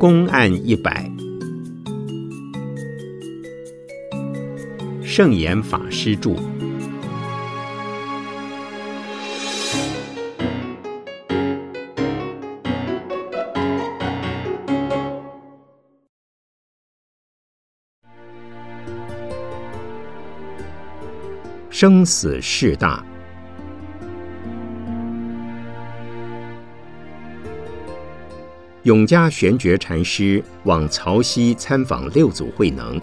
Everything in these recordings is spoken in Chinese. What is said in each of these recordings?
公案一百，圣严法师著。生死事大。永嘉玄觉禅师往曹溪参访六祖慧能，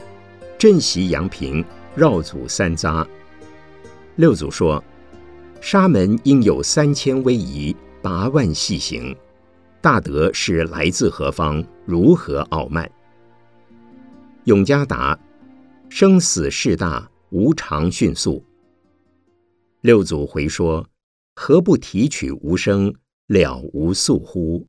镇席阳平，绕祖三匝。六祖说：“沙门应有三千威仪，八万细行，大德是来自何方？如何傲慢？”永嘉答：“生死事大，无常迅速。”六祖回说：“何不提取无声，了无速乎？”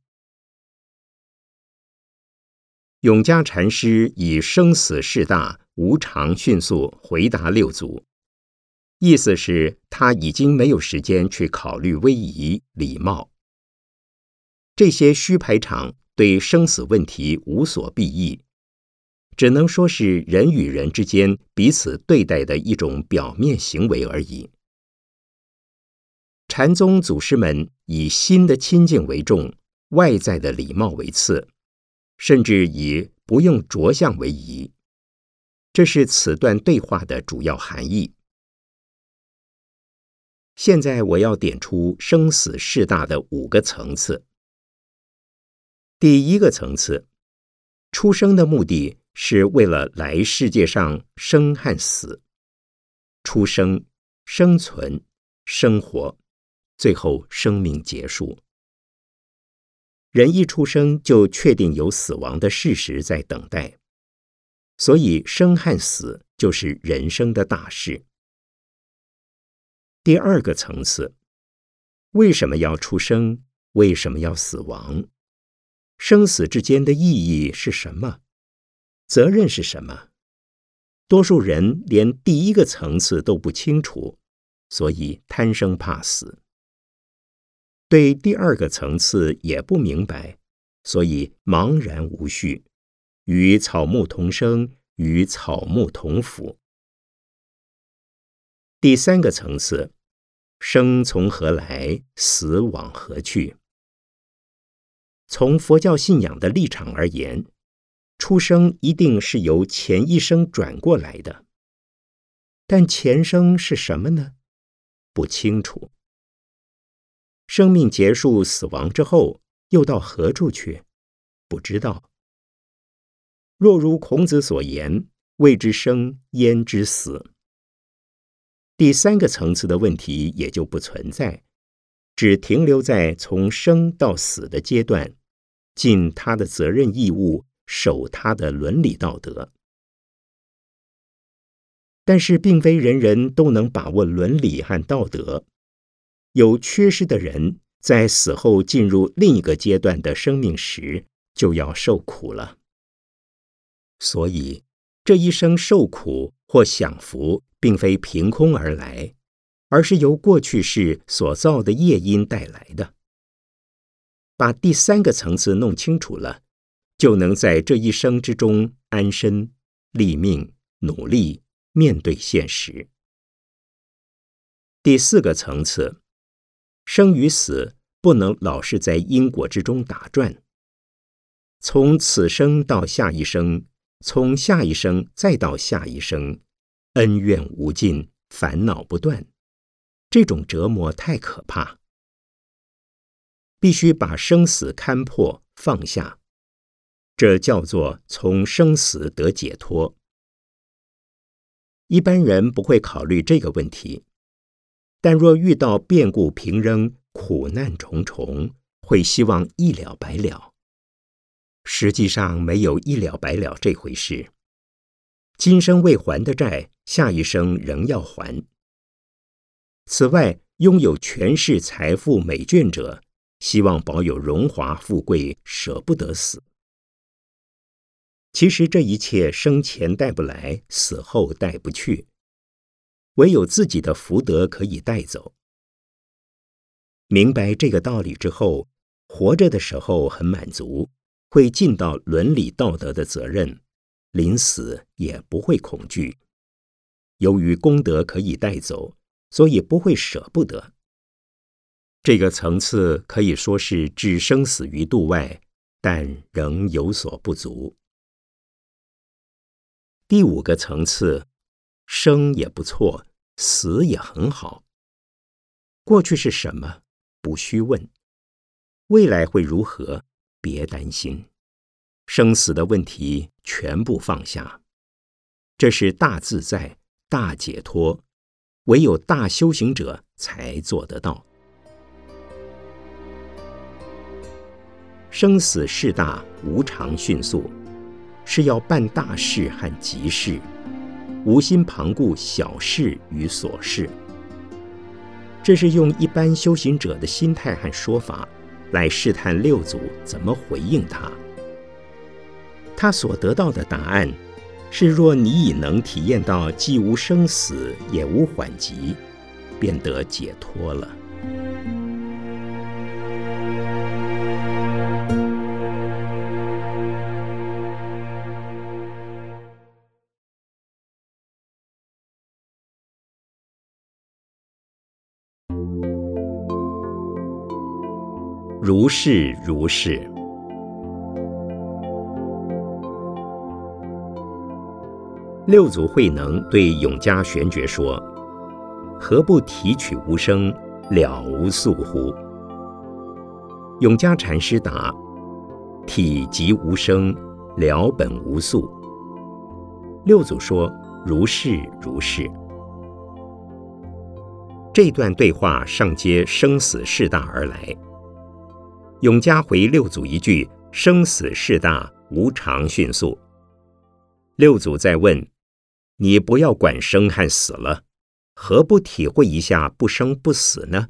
永嘉禅师以生死事大、无常迅速回答六祖，意思是他已经没有时间去考虑威仪礼貌这些虚排场，对生死问题无所裨益，只能说是人与人之间彼此对待的一种表面行为而已。禅宗祖师们以心的清净为重，外在的礼貌为次。甚至以不用着相为宜，这是此段对话的主要含义。现在我要点出生死事大的五个层次。第一个层次，出生的目的是为了来世界上生和死，出生、生存、生活，最后生命结束。人一出生就确定有死亡的事实在等待，所以生和死就是人生的大事。第二个层次，为什么要出生？为什么要死亡？生死之间的意义是什么？责任是什么？多数人连第一个层次都不清楚，所以贪生怕死。对第二个层次也不明白，所以茫然无序，与草木同生，与草木同腐。第三个层次，生从何来，死往何去？从佛教信仰的立场而言，出生一定是由前一生转过来的，但前生是什么呢？不清楚。生命结束、死亡之后，又到何处去？不知道。若如孔子所言：“未知生，焉知死？”第三个层次的问题也就不存在，只停留在从生到死的阶段，尽他的责任义务，守他的伦理道德。但是，并非人人都能把握伦理和道德。有缺失的人，在死后进入另一个阶段的生命时，就要受苦了。所以，这一生受苦或享福，并非凭空而来，而是由过去世所造的业因带来的。把第三个层次弄清楚了，就能在这一生之中安身立命，努力面对现实。第四个层次。生与死不能老是在因果之中打转，从此生到下一生，从下一生再到下一生，恩怨无尽，烦恼不断，这种折磨太可怕。必须把生死看破放下，这叫做从生死得解脱。一般人不会考虑这个问题。但若遇到变故频仍、苦难重重，会希望一了百了。实际上没有一了百了这回事。今生未还的债，下一生仍要还。此外，拥有权势、财富、美眷者，希望保有荣华富贵，舍不得死。其实这一切生前带不来，死后带不去。唯有自己的福德可以带走。明白这个道理之后，活着的时候很满足，会尽到伦理道德的责任，临死也不会恐惧。由于功德可以带走，所以不会舍不得。这个层次可以说是置生死于度外，但仍有所不足。第五个层次，生也不错，死也很好。过去是什么，不需问；未来会如何，别担心。生死的问题全部放下，这是大自在、大解脱，唯有大修行者才做得到。生死事大，无常迅速，是要办大事和急事，无心旁顾小事与琐事。这是用一般修行者的心态和说法，来试探六祖怎么回应他。他所得到的答案是：若你已能体验到既无生死，也无缓急，便得解脱了。如是如是。六祖慧能对永嘉玄觉说：“何不提取无声，了无宿乎？”永嘉禅师答：“体即无声，了本无宿。”六祖说：“如是如是。”这段对话上接生死事大而来。永嘉回六祖一句：“生死事大，无常迅速。”六祖再问：“你不要管生和死了，何不体会一下不生不死呢？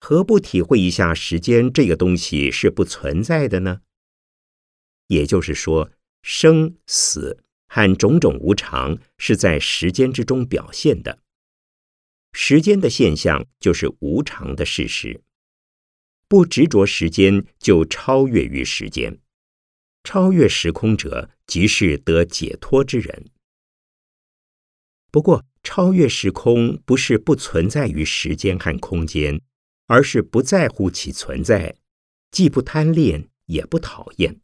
何不体会一下时间这个东西是不存在的呢？也就是说，生死和种种无常是在时间之中表现的。时间的现象就是无常的事实。”不执着时间，就超越于时间。超越时空者，即是得解脱之人。不过，超越时空不是不存在于时间和空间，而是不在乎其存在，既不贪恋，也不讨厌。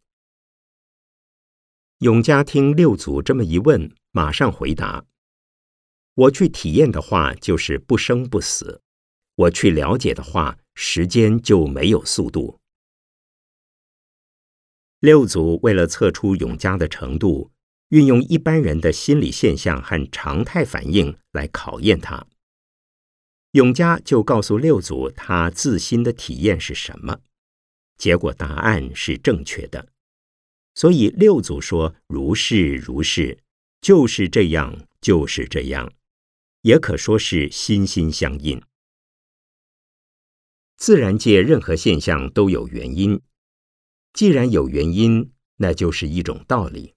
永嘉听六祖这么一问，马上回答：“我去体验的话，就是不生不死；我去了解的话。”时间就没有速度。六祖为了测出永嘉的程度，运用一般人的心理现象和常态反应来考验他。永嘉就告诉六祖他自心的体验是什么，结果答案是正确的。所以六祖说：“如是如是，就是这样，就是这样，也可说是心心相印。”自然界任何现象都有原因，既然有原因，那就是一种道理。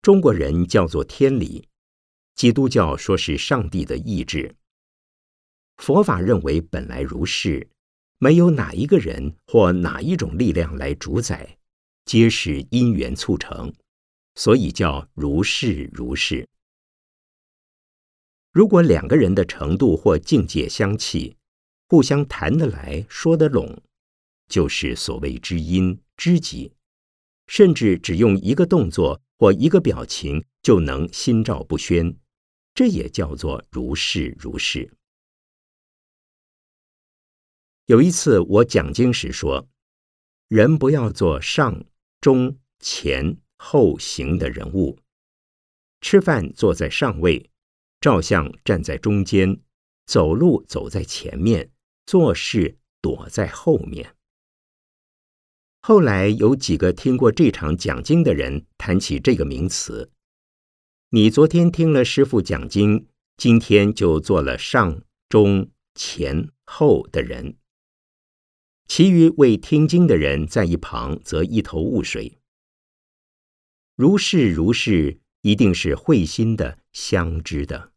中国人叫做天理，基督教说是上帝的意志，佛法认为本来如是，没有哪一个人或哪一种力量来主宰，皆是因缘促成，所以叫如是如是。如果两个人的程度或境界相契，互相谈得来说得拢，就是所谓知音知己，甚至只用一个动作或一个表情就能心照不宣，这也叫做如是如是。有一次我讲经时说，人不要做上中前后行的人物，吃饭坐在上位，照相站在中间，走路走在前面。做事躲在后面。后来有几个听过这场讲经的人谈起这个名词。你昨天听了师父讲经，今天就做了上中前后的人。其余未听经的人在一旁则一头雾水。如是如是，一定是会心的相知的。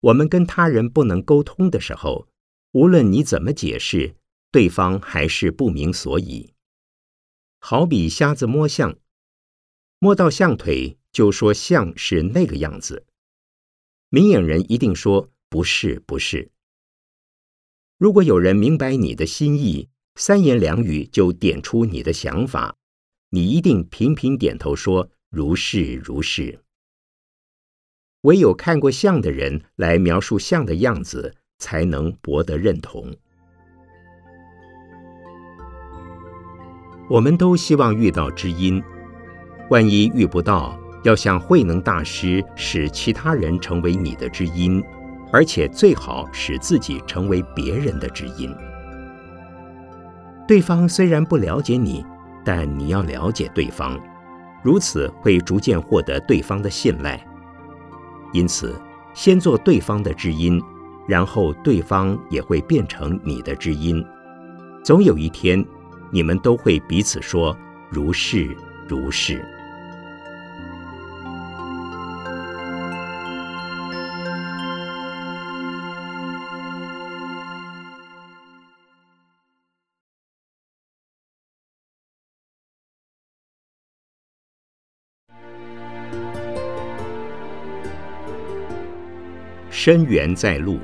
我们跟他人不能沟通的时候。无论你怎么解释，对方还是不明所以。好比瞎子摸象，摸到象腿就说象是那个样子。明眼人一定说不是，不是。如果有人明白你的心意，三言两语就点出你的想法，你一定频频点头说如是如是。唯有看过象的人来描述象的样子，才能博得认同。我们都希望遇到知音，万一遇不到，要向慧能大师使其他人成为你的知音，而且最好使自己成为别人的知音。对方虽然不了解你，但你要了解对方，如此会逐渐获得对方的信赖。因此，先做对方的知音，然后对方也会变成你的知音。总有一天。你们都会彼此说如是如是。深缘在路。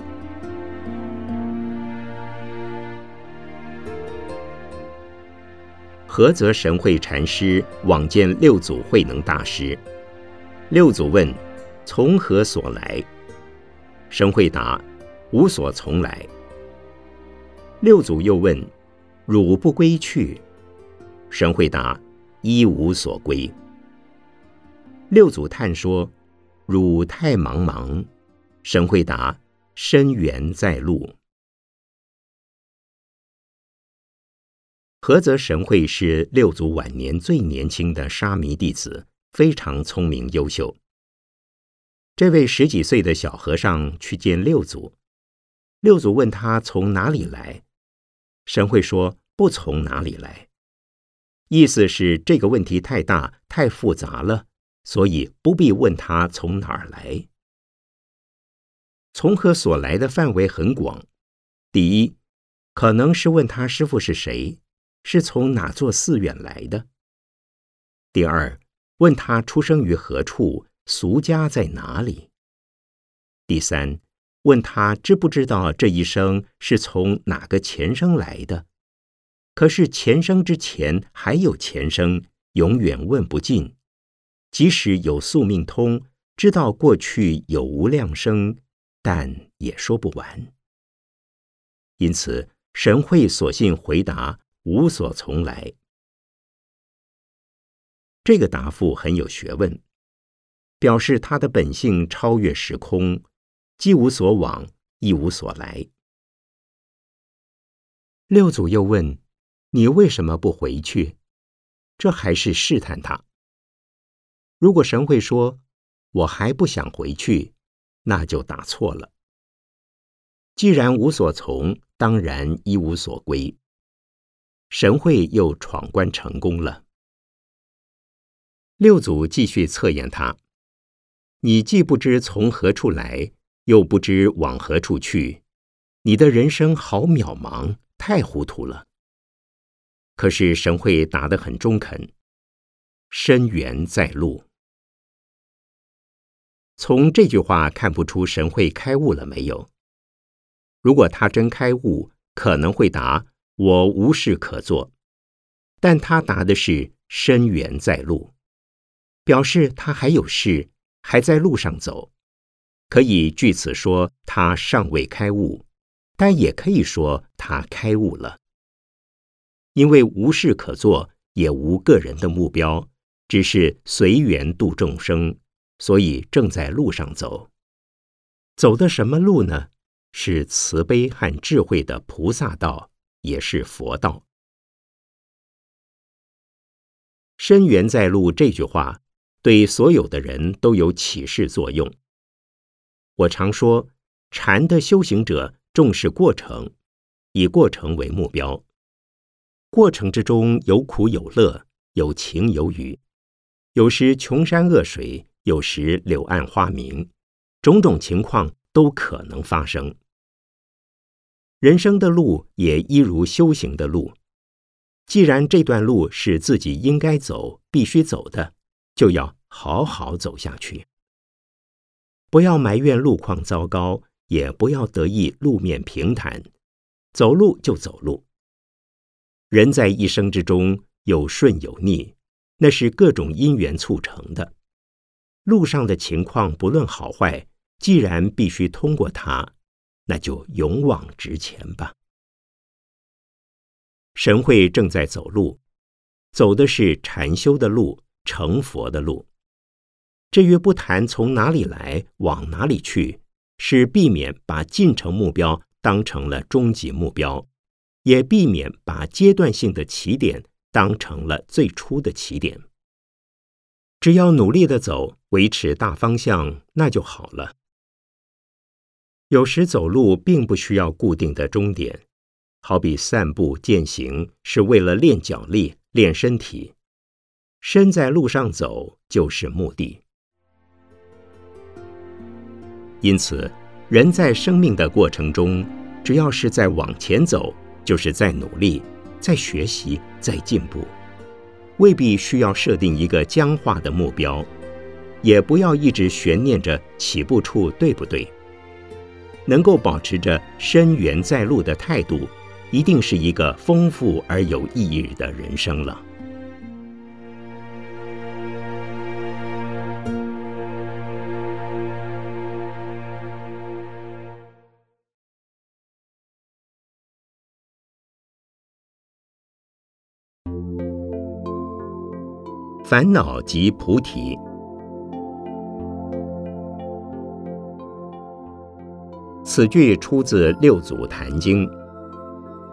菏泽神会禅师往见六祖慧能大师，六祖问：“从何所来？”神会答：“无所从来。”六祖又问：“汝不归去？”神会答：“一无所归。”六祖叹说：“汝太茫茫。”神会答：“深缘在路。”菏泽神会是六祖晚年最年轻的沙弥弟子，非常聪明优秀。这位十几岁的小和尚去见六祖，六祖问他从哪里来，神会说不从哪里来，意思是这个问题太大太复杂了，所以不必问他从哪儿来。从何所来的范围很广，第一，可能是问他师父是谁。是从哪座寺院来的？第二，问他出生于何处，俗家在哪里？第三，问他知不知道这一生是从哪个前生来的？可是前生之前还有前生，永远问不尽。即使有宿命通，知道过去有无量生，但也说不完。因此，神会索性回答。无所从来，这个答复很有学问，表示他的本性超越时空，既无所往，亦无所来。六祖又问：“你为什么不回去？”这还是试探他。如果神会说：“我还不想回去”，那就答错了。既然无所从，当然一无所归。神会又闯关成功了。六祖继续测验他：“你既不知从何处来，又不知往何处去，你的人生好渺茫，太糊涂了。”可是神会答得很中肯：“深缘在路。”从这句话看不出神会开悟了没有？如果他真开悟，可能会答。我无事可做，但他答的是“深缘在路”，表示他还有事，还在路上走。可以据此说他尚未开悟，但也可以说他开悟了。因为无事可做，也无个人的目标，只是随缘度众生，所以正在路上走。走的什么路呢？是慈悲和智慧的菩萨道。也是佛道。深缘在路这句话，对所有的人都有启示作用。我常说，禅的修行者重视过程，以过程为目标。过程之中有苦有乐，有晴有雨，有时穷山恶水，有时柳暗花明，种种情况都可能发生。人生的路也一如修行的路，既然这段路是自己应该走、必须走的，就要好好走下去。不要埋怨路况糟糕，也不要得意路面平坦，走路就走路。人在一生之中有顺有逆，那是各种因缘促成的。路上的情况不论好坏，既然必须通过它，那就勇往直前吧。神会正在走路，走的是禅修的路，成佛的路。至于不谈从哪里来，往哪里去，是避免把进程目标当成了终极目标，也避免把阶段性的起点当成了最初的起点。只要努力的走，维持大方向，那就好了。有时走路并不需要固定的终点，好比散步践行，是为了练脚力、练身体。身在路上走，就是目的。因此，人在生命的过程中，只要是在往前走，就是在努力、在学习、在进步，未必需要设定一个僵化的目标，也不要一直悬念着起步处对不对。能够保持着深缘在路的态度，一定是一个丰富而有意义的人生了。烦恼即菩提。此句出自《六祖坛经》。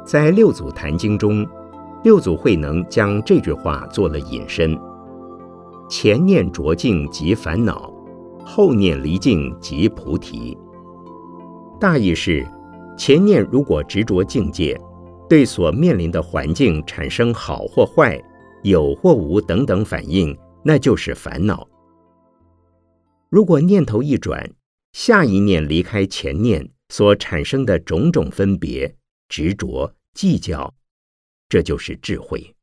在《六祖坛经》中，六祖慧能将这句话做了引申：前念着境即烦恼，后念离境即菩提。大意是，前念如果执着境界，对所面临的环境产生好或坏。有或无等等反应，那就是烦恼。如果念头一转，下一念离开前念所产生的种种分别、执着、计较，这就是智慧。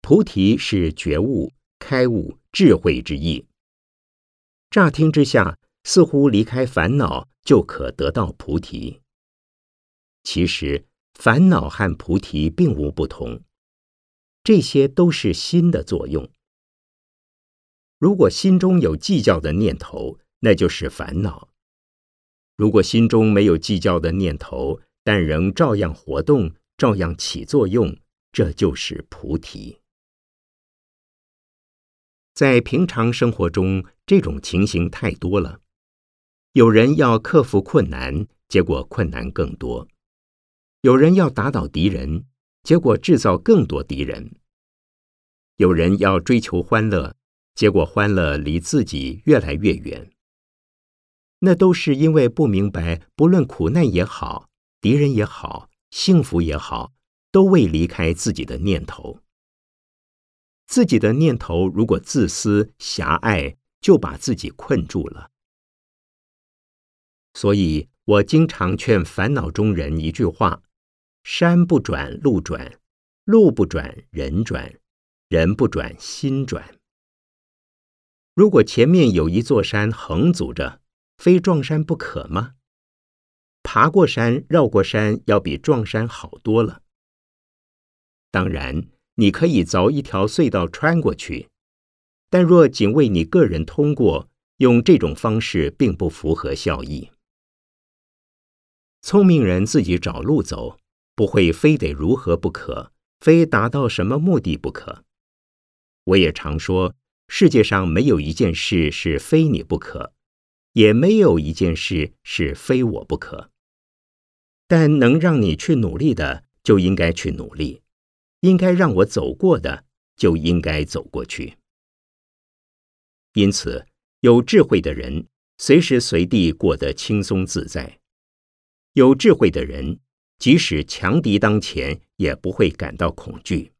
菩提是觉悟、开悟、智慧之意。乍听之下，似乎离开烦恼就可得到菩提。其实，烦恼和菩提并无不同。这些都是心的作用。如果心中有计较的念头，那就是烦恼；如果心中没有计较的念头，但仍照样活动、照样起作用，这就是菩提。在平常生活中，这种情形太多了。有人要克服困难，结果困难更多；有人要打倒敌人。结果制造更多敌人。有人要追求欢乐，结果欢乐离自己越来越远。那都是因为不明白，不论苦难也好，敌人也好，幸福也好，都未离开自己的念头。自己的念头如果自私狭隘，就把自己困住了。所以我经常劝烦恼中人一句话。山不转路转，路不转人转，人不转心转。如果前面有一座山横阻着，非撞山不可吗？爬过山、绕过山，要比撞山好多了。当然，你可以凿一条隧道穿过去，但若仅为你个人通过，用这种方式并不符合效益。聪明人自己找路走。不会非得如何不可，非达到什么目的不可。我也常说，世界上没有一件事是非你不可，也没有一件事是非我不可。但能让你去努力的，就应该去努力；应该让我走过的，就应该走过去。因此，有智慧的人随时随地过得轻松自在。有智慧的人。即使强敌当前，也不会感到恐惧。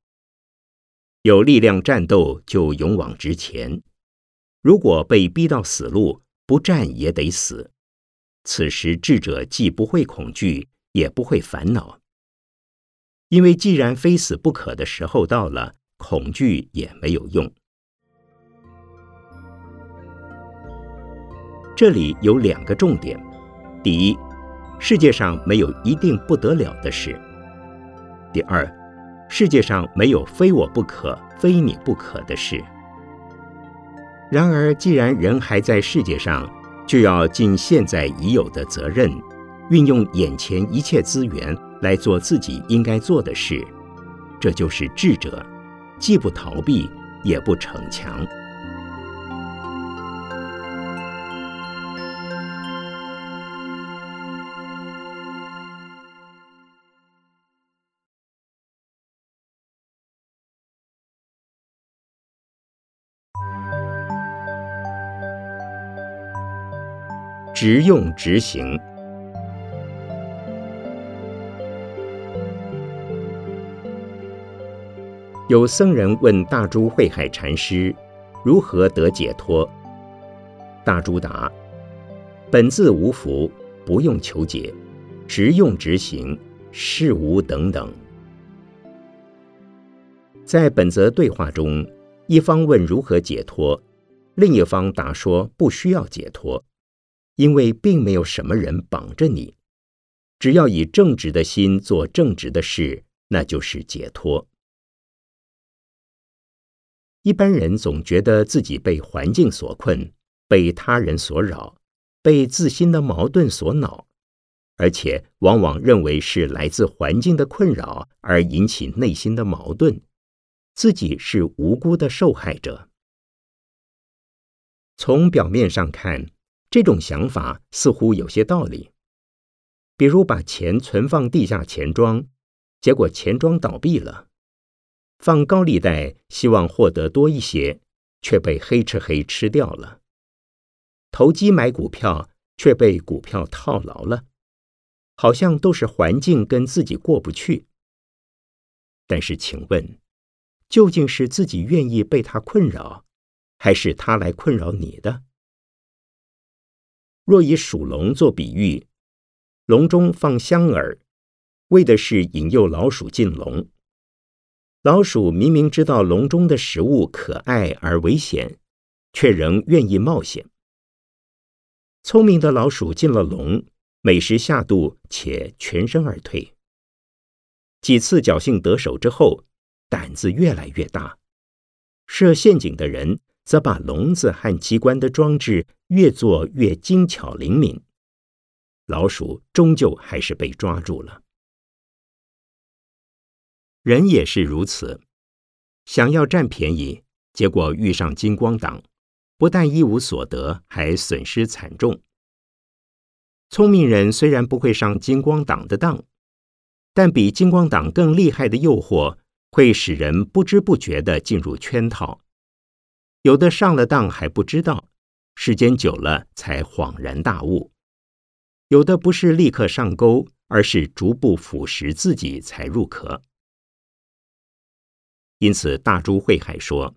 有力量战斗，就勇往直前。如果被逼到死路，不战也得死。此时智者既不会恐惧，也不会烦恼。因为既然非死不可的时候到了，恐惧也没有用。这里有两个重点：第一，世界上没有一定不得了的事；第二，世界上没有非我不可、非你不可的事。然而，既然人还在世界上，就要尽现在已有的责任，运用眼前一切资源来做自己应该做的事。这就是智者，既不逃避，也不逞强。直用直行。有僧人问大珠慧海禅师：“如何得解脱？”大珠答：“本自无福，不用求解，直用直行，事无等等。”在本则对话中，一方问如何解脱，另一方答说不需要解脱。因为并没有什么人绑着你，只要以正直的心做正直的事，那就是解脱。一般人总觉得自己被环境所困，被他人所扰，被自心的矛盾所恼，而且往往认为是来自环境的困扰而引起内心的矛盾，自己是无辜的受害者。从表面上看。这种想法似乎有些道理，比如把钱存放地下钱庄，结果钱庄倒闭了；放高利贷，希望获得多一些，却被黑吃黑吃掉了；投机买股票，却被股票套牢了，好像都是环境跟自己过不去。但是，请问，究竟是自己愿意被他困扰，还是他来困扰你的？若以属龙做比喻，笼中放香饵，为的是引诱老鼠进笼。老鼠明明知道笼中的食物可爱而危险，却仍愿意冒险。聪明的老鼠进了笼，美食下肚，且全身而退。几次侥幸得手之后，胆子越来越大。设陷阱的人。则把笼子和机关的装置越做越精巧灵敏，老鼠终究还是被抓住了。人也是如此，想要占便宜，结果遇上金光党，不但一无所得，还损失惨重。聪明人虽然不会上金光党的当，但比金光党更厉害的诱惑，会使人不知不觉的进入圈套。有的上了当还不知道，时间久了才恍然大悟；有的不是立刻上钩，而是逐步腐蚀自己才入壳。因此，大珠慧海说：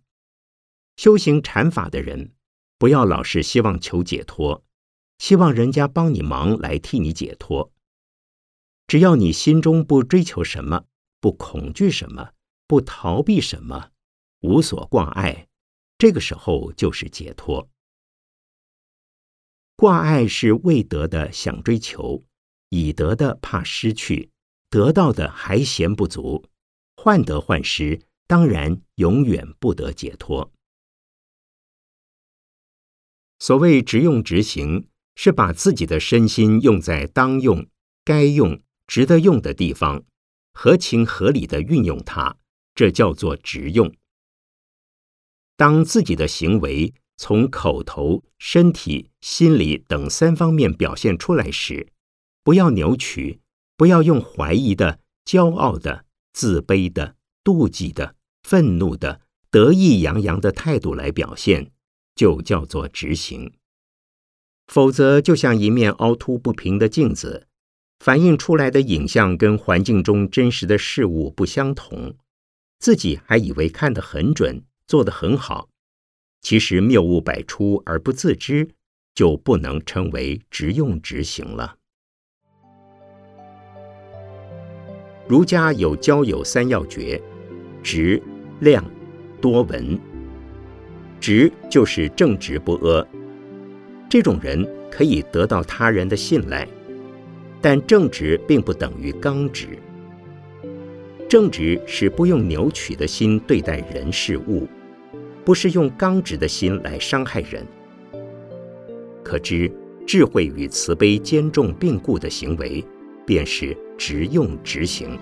修行禅法的人，不要老是希望求解脱，希望人家帮你忙来替你解脱。只要你心中不追求什么，不恐惧什么，不逃避什么，无所挂碍。这个时候就是解脱。挂碍是未得的想追求，已得的怕失去，得到的还嫌不足，患得患失，当然永远不得解脱。所谓直用直行，是把自己的身心用在当用、该用、值得用的地方，合情合理的运用它，这叫做直用。当自己的行为从口头、身体、心理等三方面表现出来时，不要扭曲，不要用怀疑的、骄傲的、自卑的、妒忌的、愤怒的、得意洋洋的态度来表现，就叫做执行。否则，就像一面凹凸不平的镜子，反映出来的影像跟环境中真实的事物不相同，自己还以为看得很准。做得很好，其实谬误百出而不自知，就不能称为直用直行了。儒家有交友三要诀：直、量、多闻。直就是正直不阿，这种人可以得到他人的信赖，但正直并不等于刚直。正直是不用扭曲的心对待人事物，不是用刚直的心来伤害人。可知智慧与慈悲兼重并固的行为，便是直用直行。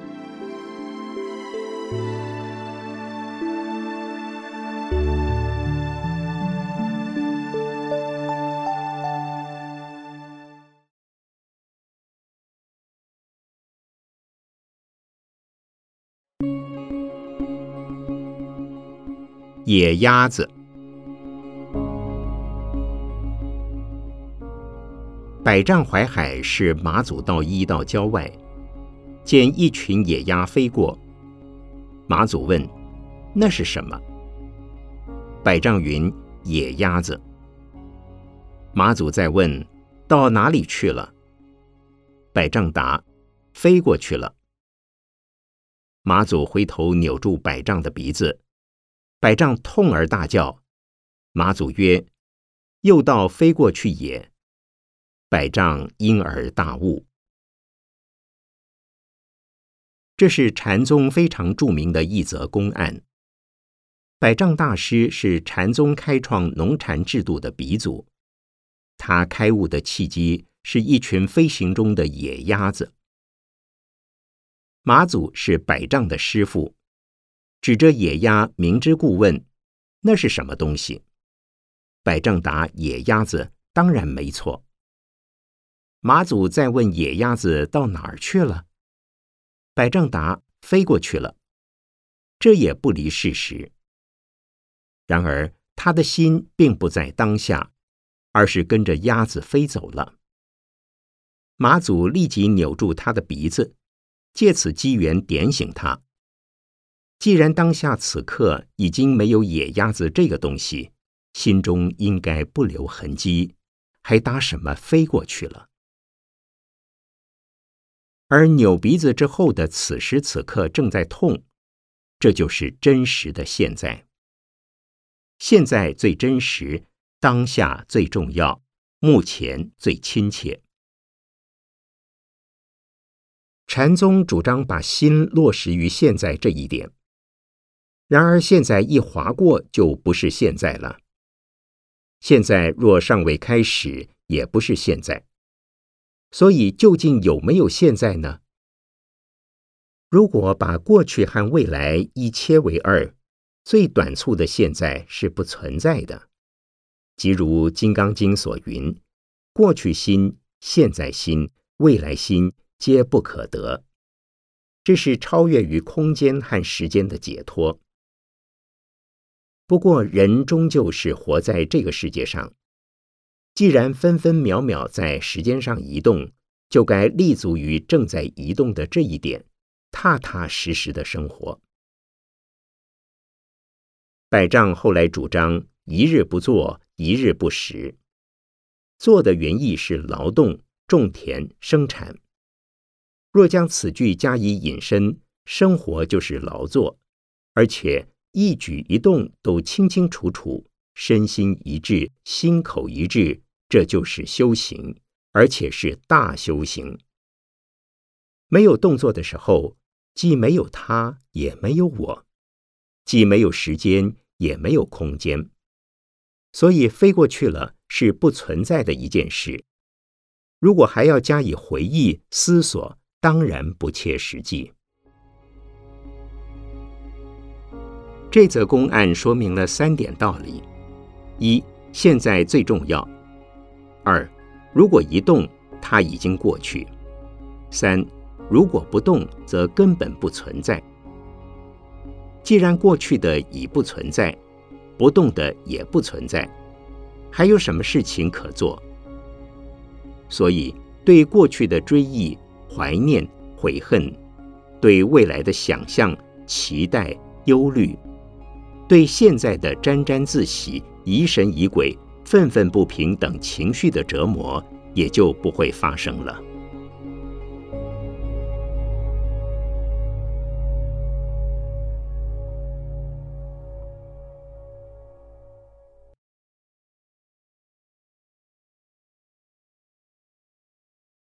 野鸭子。百丈怀海是马祖道一到郊外，见一群野鸭飞过。马祖问：“那是什么？”百丈云：“野鸭子。”马祖再问：“到哪里去了？”百丈答：“飞过去了。”马祖回头扭住百丈的鼻子。百丈痛而大叫，马祖曰：“又道飞过去也。”百丈因而大悟。这是禅宗非常著名的一则公案。百丈大师是禅宗开创农禅制度的鼻祖，他开悟的契机是一群飞行中的野鸭子。马祖是百丈的师傅。指着野鸭，明知故问：“那是什么东西？”百丈答：“野鸭子，当然没错。”马祖再问：“野鸭子到哪儿去了？”百丈答：“飞过去了。”这也不离事实。然而他的心并不在当下，而是跟着鸭子飞走了。马祖立即扭住他的鼻子，借此机缘点醒他。既然当下此刻已经没有野鸭子这个东西，心中应该不留痕迹，还搭什么飞过去了？而扭鼻子之后的此时此刻正在痛，这就是真实的现在。现在最真实，当下最重要，目前最亲切。禅宗主张把心落实于现在这一点。然而，现在一划过就不是现在了。现在若尚未开始，也不是现在。所以，究竟有没有现在呢？如果把过去和未来一切为二，最短促的现在是不存在的。即如《金刚经》所云：“过去心、现在心、未来心，皆不可得。”这是超越于空间和时间的解脱。不过，人终究是活在这个世界上。既然分分秒秒在时间上移动，就该立足于正在移动的这一点，踏踏实实的生活。百丈后来主张“一日不做，一日不食”。做的原意是劳动、种田、生产。若将此句加以引申，生活就是劳作，而且。一举一动都清清楚楚，身心一致，心口一致，这就是修行，而且是大修行。没有动作的时候，既没有他，也没有我；既没有时间，也没有空间。所以飞过去了是不存在的一件事。如果还要加以回忆思索，当然不切实际。这则公案说明了三点道理：一、现在最重要；二、如果一动，它已经过去；三、如果不动，则根本不存在。既然过去的已不存在，不动的也不存在，还有什么事情可做？所以，对过去的追忆、怀念、悔恨，对未来的想象、期待、忧虑。对现在的沾沾自喜、疑神疑鬼、愤愤不平等情绪的折磨，也就不会发生了。